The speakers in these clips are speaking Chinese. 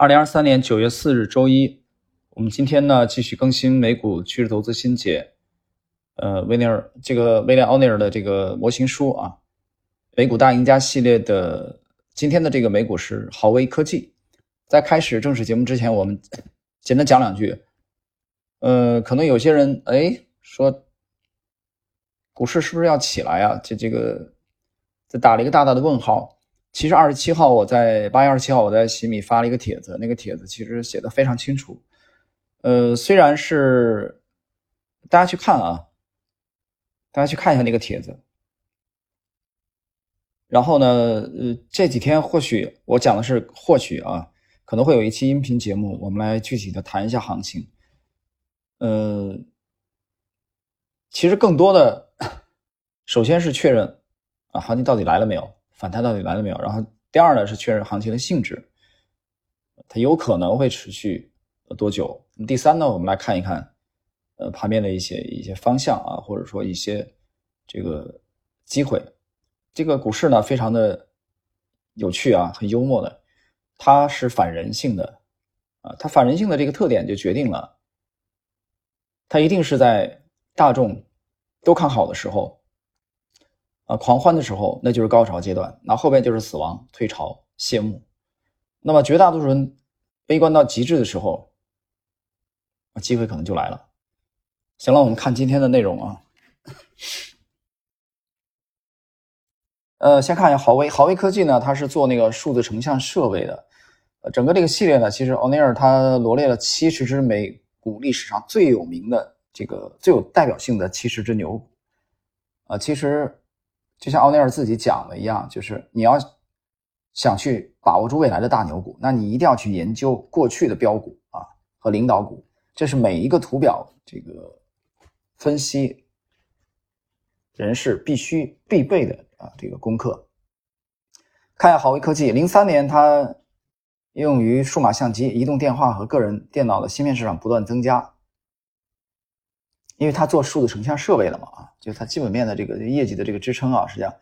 二零二三年九月四日周一，我们今天呢继续更新美股趋势投资新解，呃，威尼尔这个威廉奥尼尔的这个模型书啊，美股大赢家系列的今天的这个美股是豪威科技。在开始正式节目之前，我们 简单讲两句。呃，可能有些人哎说，股市是不是要起来啊？这这个，这打了一个大大的问号。其实二十七号，我在八月二十七号，我在喜米发了一个帖子，那个帖子其实写的非常清楚。呃，虽然是大家去看啊，大家去看一下那个帖子。然后呢，呃，这几天或许我讲的是或许啊，可能会有一期音频节目，我们来具体的谈一下行情。呃，其实更多的，首先是确认啊，行情到底来了没有。反弹到底来了没有？然后第二呢是确认行情的性质，它有可能会持续多久？第三呢，我们来看一看，呃，盘面的一些一些方向啊，或者说一些这个机会。这个股市呢，非常的有趣啊，很幽默的，它是反人性的啊，它反人性的这个特点就决定了，它一定是在大众都看好的时候。啊，狂欢的时候那就是高潮阶段，那后边就是死亡、退潮、谢幕。那么绝大多数人悲观到极致的时候，机会可能就来了。行了，我们看今天的内容啊。呃，先看一下豪威，豪威科技呢，它是做那个数字成像设备的。呃，整个这个系列呢，其实奥尼尔他罗列了七十只美股历史上最有名的这个最有代表性的七十只牛股。啊，其实。就像奥尼尔自己讲的一样，就是你要想去把握住未来的大牛股，那你一定要去研究过去的标股啊和领导股，这是每一个图表这个分析人士必须必备的啊这个功课。看下豪威科技，零三年它应用于数码相机、移动电话和个人电脑的芯片市场不断增加。因为它做数字成像设备的嘛，啊，就它基本面的这个业绩的这个支撑啊，实际上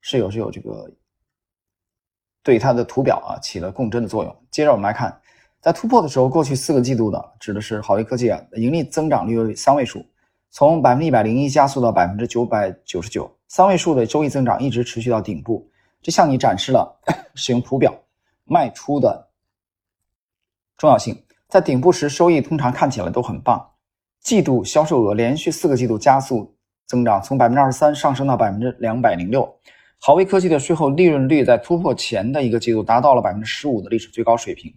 是有是有这个对它的图表啊起了共振的作用。接着我们来看，在突破的时候，过去四个季度呢，指的是好威科技啊，盈利增长率为三位数，从百分之一百零一加速到百分之九百九十九，三位数的收益增长一直持续到顶部，这向你展示了 使用图表卖出的重要性。在顶部时，收益通常看起来都很棒。季度销售额连续四个季度加速增长，从百分之二十三上升到百分之两百零六。豪威科技的税后利润率在突破前的一个季度达到了百分之十五的历史最高水平。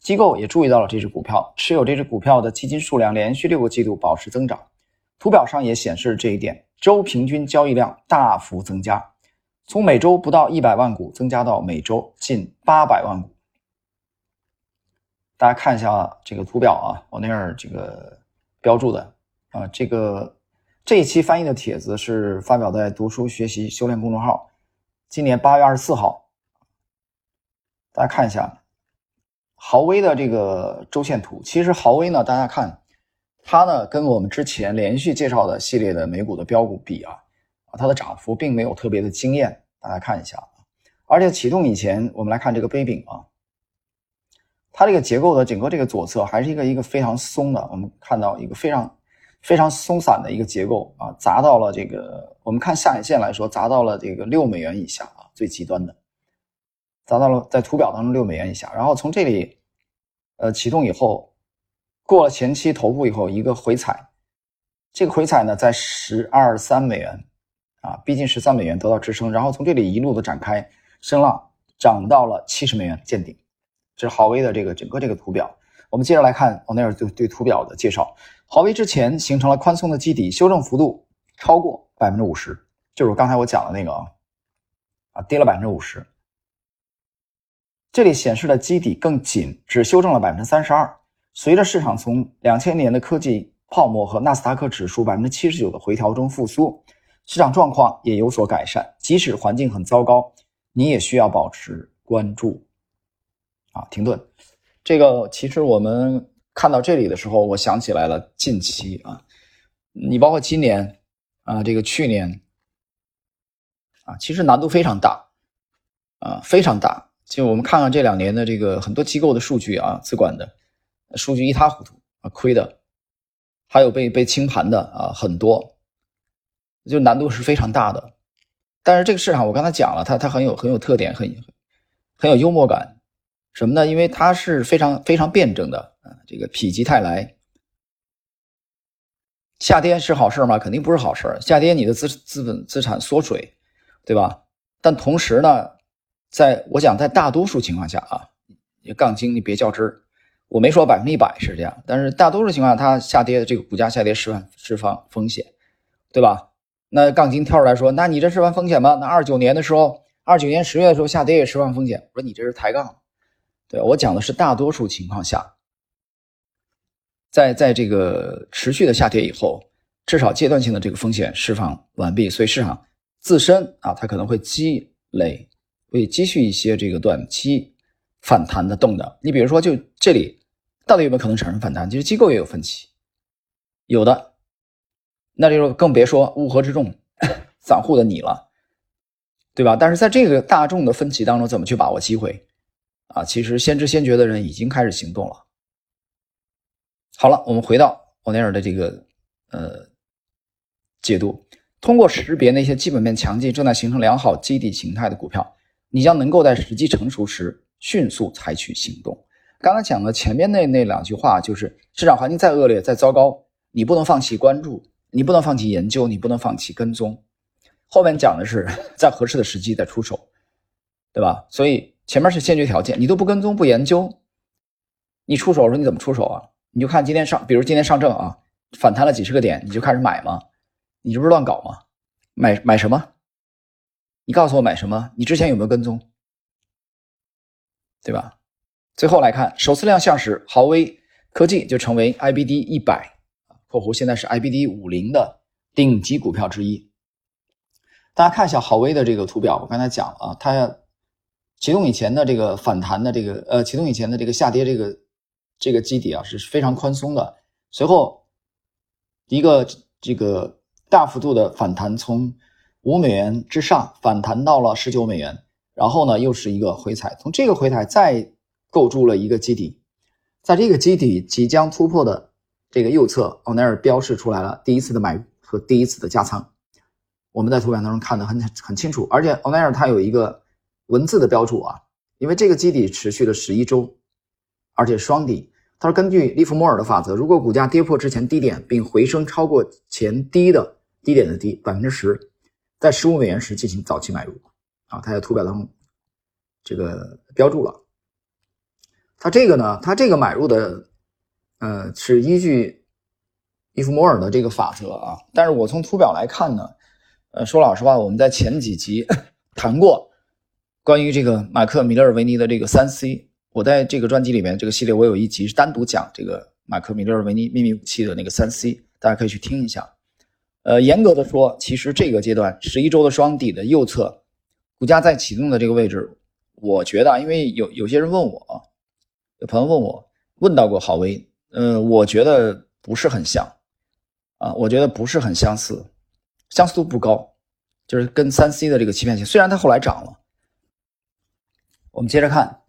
机构也注意到了这只股票，持有这只股票的基金数量连续六个季度保持增长。图表上也显示这一点，周平均交易量大幅增加，从每周不到一百万股增加到每周近八百万股。大家看一下这个图表啊，我那儿这个。标注的啊，这个这一期翻译的帖子是发表在读书学习修炼公众号，今年八月二十四号。大家看一下豪威的这个周线图。其实豪威呢，大家看它呢，跟我们之前连续介绍的系列的美股的标股比啊，啊，它的涨幅并没有特别的惊艳。大家看一下，而且启动以前，我们来看这个杯柄啊。它这个结构的整个这个左侧还是一个一个非常松的，我们看到一个非常非常松散的一个结构啊，砸到了这个我们看下影线来说，砸到了这个六美元以下啊，最极端的，砸到了在图表当中六美元以下，然后从这里呃启动以后，过了前期头部以后一个回踩，这个回踩呢在十二三美元啊，逼近十三美元得到支撑，然后从这里一路的展开升浪，涨到了七十美元见顶。这是豪威的这个整个这个图表，我们接着来看奥内尔对对图表的介绍。豪威之前形成了宽松的基底，修正幅度超过百分之五十，就是刚才我讲的那个啊，啊跌了百分之五十。这里显示的基底更紧，只修正了百分之三十二。随着市场从两千年的科技泡沫和纳斯达克指数百分之七十九的回调中复苏，市场状况也有所改善。即使环境很糟糕，你也需要保持关注。啊，停顿，这个其实我们看到这里的时候，我想起来了近期啊，你包括今年啊，这个去年啊，其实难度非常大啊，非常大。就我们看看这两年的这个很多机构的数据啊，资管的数据一塌糊涂啊，亏的，还有被被清盘的啊，很多，就难度是非常大的。但是这个市场我刚才讲了，它它很有很有特点，很很有幽默感，什么呢？因为它是非常非常辩证的啊，这个否极泰来。下跌是好事吗？肯定不是好事下跌，你的资资本资产缩水，对吧？但同时呢，在我讲，在大多数情况下啊，杠精你别较真儿。我没说百分之一百是这样，但是大多数情况下，它下跌的这个股价下跌释放释放风险，对吧？那杠精跳出来说，那你这释放风险吗？那二九年的时候，二九年十月的时候下跌也释放风险。我说你这是抬杠，对我讲的是大多数情况下。在在这个持续的下跌以后，至少阶段性的这个风险释放完毕，所以市场自身啊，它可能会积累，会积蓄一些这个短期反弹的动能。你比如说，就这里到底有没有可能产生反弹？其实机构也有分歧，有的，那就更别说乌合之众，散户的你了，对吧？但是在这个大众的分歧当中，怎么去把握机会啊？其实先知先觉的人已经开始行动了。好了，我们回到欧尼尔的这个呃解读。通过识别那些基本面强劲、正在形成良好基底形态的股票，你将能够在时机成熟时迅速采取行动。刚才讲的前面那那两句话，就是市场环境再恶劣、再糟糕，你不能放弃关注，你不能放弃研究，你不能放弃跟踪。后面讲的是 在合适的时机再出手，对吧？所以前面是先决条件，你都不跟踪、不研究，你出手的时候你怎么出手啊？你就看今天上，比如今天上证啊，反弹了几十个点，你就开始买吗？你这不是乱搞吗？买买什么？你告诉我买什么？你之前有没有跟踪？对吧？最后来看，首次亮相时，豪威科技就成为 IBD 一百（括弧现在是 IBD 五零）的顶级股票之一。大家看一下豪威的这个图表，我刚才讲了啊，它启动以前的这个反弹的这个呃，启动以前的这个下跌这个。这个基底啊是非常宽松的，随后一个这个大幅度的反弹，从五美元之上反弹到了十九美元，然后呢又是一个回踩，从这个回踩再构筑了一个基底，在这个基底即将突破的这个右侧，欧奈尔标示出来了第一次的买入和第一次的加仓，我们在图表当中看得很很清楚，而且欧奈尔它有一个文字的标注啊，因为这个基底持续了十一周。而且双底，他说根据利弗莫尔的法则，如果股价跌破之前低点并回升超过前低的低点的低百分之十，在十五美元时进行早期买入。啊，他在图表当中这个标注了。他这个呢，他这个买入的，呃，是依据利弗莫尔的这个法则啊。但是我从图表来看呢，呃，说老实话，我们在前几集 谈过关于这个马克·米勒尔维尼的这个三 C。我在这个专辑里面，这个系列我有一集是单独讲这个马克·米勒尔维尼秘密武器的那个三 C，大家可以去听一下。呃，严格的说，其实这个阶段十一周的双底的右侧，股价在启动的这个位置，我觉得，因为有有些人问我，有朋友问我问到过郝威，呃，我觉得不是很像，啊，我觉得不是很相似，相似度不高，就是跟三 C 的这个欺骗性，虽然它后来涨了，我们接着看。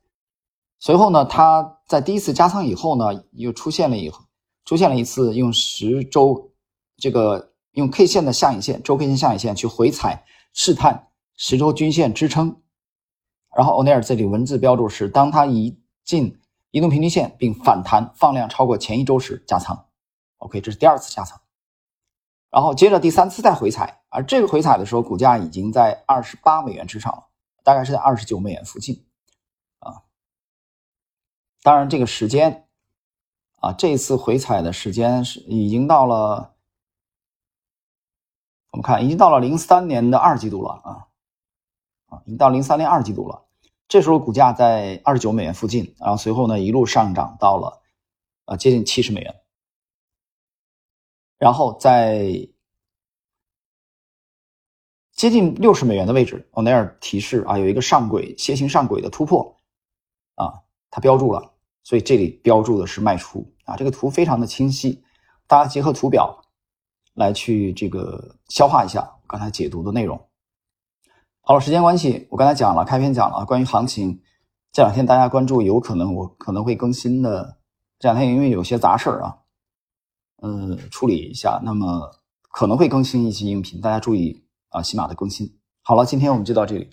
随后呢，它在第一次加仓以后呢，又出现了以后，出现了一次用十周这个用 K 线的下影线，周 K 线下影线去回踩试探十周均线支撑。然后欧内尔这里文字标注是，当它一进移动平均线并反弹放量超过前一周时加仓。OK，这是第二次加仓。然后接着第三次再回踩，而这个回踩的时候，股价已经在二十八美元之上了，大概是在二十九美元附近。当然，这个时间啊，这次回踩的时间是已经到了，我们看已经到了零三年的二季度了啊啊，已经到零三年二季度了。这时候股价在二十九美元附近，然后随后呢一路上涨到了啊接近七十美元，然后在接近六十美元的位置，欧内尔提示啊有一个上轨楔形上轨的突破啊，它标注了。所以这里标注的是卖出啊，这个图非常的清晰，大家结合图表来去这个消化一下刚才解读的内容。好了，时间关系，我刚才讲了开篇讲了关于行情这两天大家关注，有可能我可能会更新的。这两天因为有些杂事儿啊，呃，处理一下，那么可能会更新一期音频，大家注意啊，喜马的更新。好了，今天我们就到这里。